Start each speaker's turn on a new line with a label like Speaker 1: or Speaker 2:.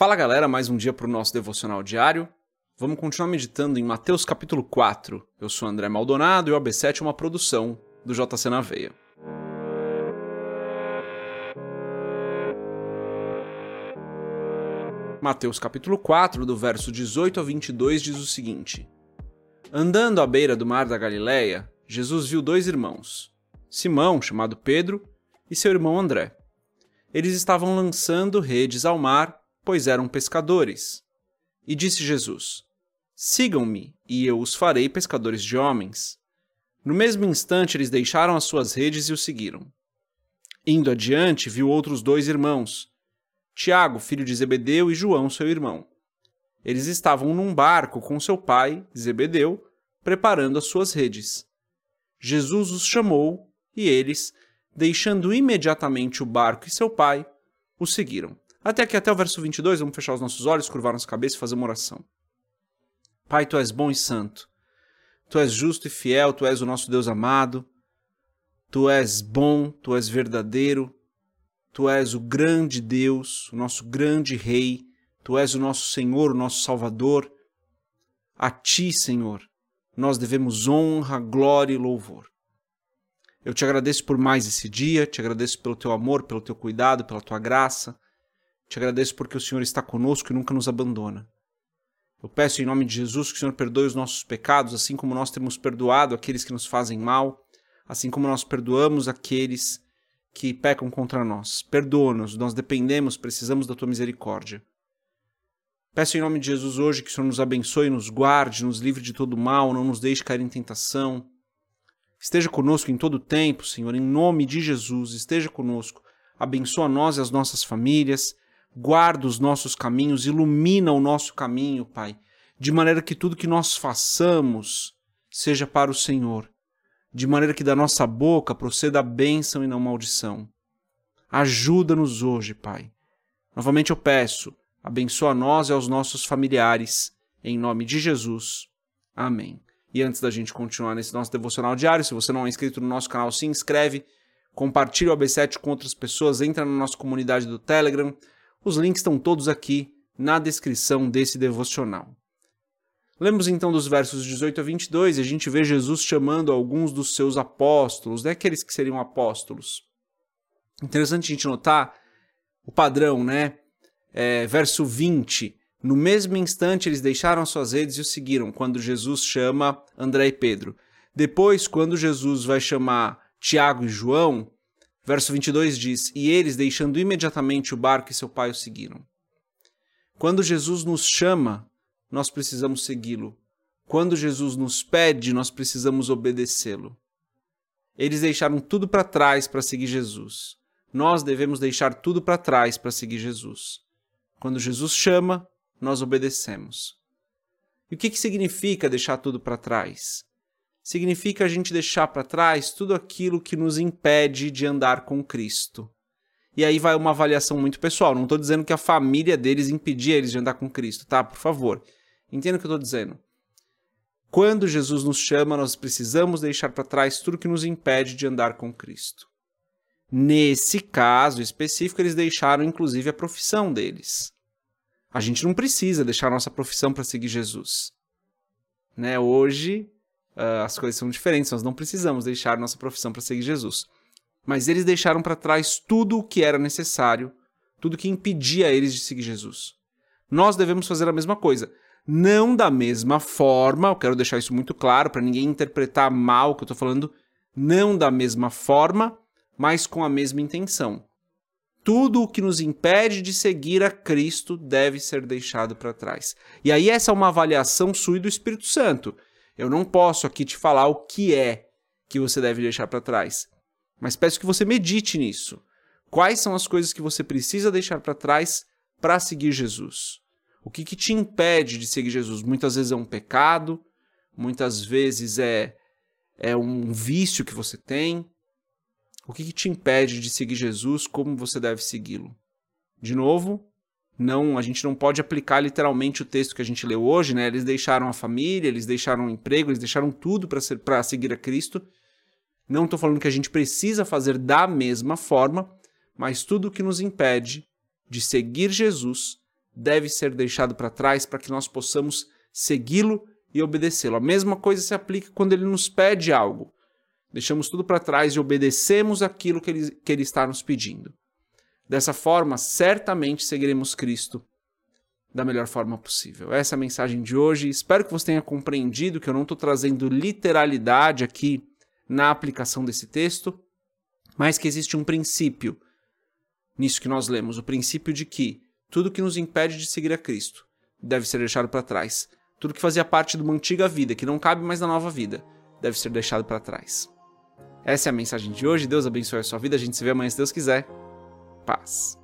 Speaker 1: Fala galera, mais um dia para o nosso devocional diário. Vamos continuar meditando em Mateus capítulo 4. Eu sou André Maldonado e o AB7 é uma produção do JC na Veia. Mateus capítulo 4, do verso 18 a 22 diz o seguinte: Andando à beira do mar da Galileia, Jesus viu dois irmãos, Simão, chamado Pedro, e seu irmão André. Eles estavam lançando redes ao mar pois eram pescadores. E disse Jesus: Sigam-me, e eu os farei pescadores de homens. No mesmo instante, eles deixaram as suas redes e o seguiram. Indo adiante, viu outros dois irmãos, Tiago, filho de Zebedeu, e João, seu irmão. Eles estavam num barco com seu pai, Zebedeu, preparando as suas redes. Jesus os chamou e eles, deixando imediatamente o barco e seu pai, o seguiram. Até aqui, até o verso 22, vamos fechar os nossos olhos, curvar nossa cabeça e fazer uma oração. Pai, Tu és bom e santo. Tu és justo e fiel, Tu és o nosso Deus amado. Tu és bom, Tu és verdadeiro. Tu és o grande Deus, o nosso grande Rei. Tu és o nosso Senhor, o nosso Salvador. A Ti, Senhor, nós devemos honra, glória e louvor. Eu te agradeço por mais esse dia, te agradeço pelo teu amor, pelo teu cuidado, pela tua graça. Te agradeço porque o Senhor está conosco e nunca nos abandona. Eu peço em nome de Jesus que o Senhor perdoe os nossos pecados, assim como nós temos perdoado aqueles que nos fazem mal, assim como nós perdoamos aqueles que pecam contra nós. Perdoa-nos, nós dependemos, precisamos da tua misericórdia. Peço em nome de Jesus hoje que o Senhor nos abençoe, nos guarde, nos livre de todo mal, não nos deixe cair em tentação. Esteja conosco em todo o tempo, Senhor, em nome de Jesus, esteja conosco. Abençoa nós e as nossas famílias guarda os nossos caminhos, ilumina o nosso caminho, Pai, de maneira que tudo que nós façamos seja para o Senhor, de maneira que da nossa boca proceda a bênção e não maldição. Ajuda-nos hoje, Pai. Novamente eu peço, abençoa nós e aos nossos familiares, em nome de Jesus. Amém. E antes da gente continuar nesse nosso devocional diário, se você não é inscrito no nosso canal, se inscreve, compartilha o AB7 com outras pessoas, entra na nossa comunidade do Telegram, os links estão todos aqui na descrição desse devocional. Lemos então dos versos 18 a 22 e a gente vê Jesus chamando alguns dos seus apóstolos, né, aqueles que seriam apóstolos. Interessante a gente notar o padrão, né? É, verso 20. No mesmo instante, eles deixaram as suas redes e o seguiram, quando Jesus chama André e Pedro. Depois, quando Jesus vai chamar Tiago e João, Verso 22 diz: E eles, deixando imediatamente o barco e seu pai, o seguiram. Quando Jesus nos chama, nós precisamos segui-lo. Quando Jesus nos pede, nós precisamos obedecê-lo. Eles deixaram tudo para trás para seguir Jesus. Nós devemos deixar tudo para trás para seguir Jesus. Quando Jesus chama, nós obedecemos. E o que, que significa deixar tudo para trás? Significa a gente deixar para trás tudo aquilo que nos impede de andar com Cristo. E aí vai uma avaliação muito pessoal. Não estou dizendo que a família deles impedia eles de andar com Cristo, tá? Por favor, entenda o que eu estou dizendo. Quando Jesus nos chama, nós precisamos deixar para trás tudo que nos impede de andar com Cristo. Nesse caso específico, eles deixaram inclusive a profissão deles. A gente não precisa deixar a nossa profissão para seguir Jesus. Né? Hoje, uh, as coisas são diferentes, nós não precisamos deixar nossa profissão para seguir Jesus. Mas eles deixaram para trás tudo o que era necessário, tudo que impedia eles de seguir Jesus. Nós devemos fazer a mesma coisa. Não da mesma forma, eu quero deixar isso muito claro para ninguém interpretar mal o que eu estou falando, não da mesma forma, mas com a mesma intenção. Tudo o que nos impede de seguir a Cristo deve ser deixado para trás. E aí, essa é uma avaliação sua e do Espírito Santo. Eu não posso aqui te falar o que é que você deve deixar para trás, mas peço que você medite nisso. Quais são as coisas que você precisa deixar para trás para seguir Jesus? O que, que te impede de seguir Jesus? Muitas vezes é um pecado, muitas vezes é, é um vício que você tem. O que, que te impede de seguir Jesus? Como você deve segui-lo? De novo, não, a gente não pode aplicar literalmente o texto que a gente leu hoje, né? Eles deixaram a família, eles deixaram o emprego, eles deixaram tudo para seguir a Cristo. Não estou falando que a gente precisa fazer da mesma forma, mas tudo que nos impede de seguir Jesus deve ser deixado para trás para que nós possamos segui-lo e obedecê-lo. A mesma coisa se aplica quando ele nos pede algo. Deixamos tudo para trás e obedecemos aquilo que ele, que ele está nos pedindo. Dessa forma, certamente seguiremos Cristo da melhor forma possível. Essa é a mensagem de hoje. Espero que você tenha compreendido que eu não estou trazendo literalidade aqui na aplicação desse texto, mas que existe um princípio nisso que nós lemos: o princípio de que tudo que nos impede de seguir a Cristo deve ser deixado para trás. Tudo que fazia parte de uma antiga vida, que não cabe mais na nova vida, deve ser deixado para trás. Essa é a mensagem de hoje. Deus abençoe a sua vida. A gente se vê amanhã se Deus quiser. Paz.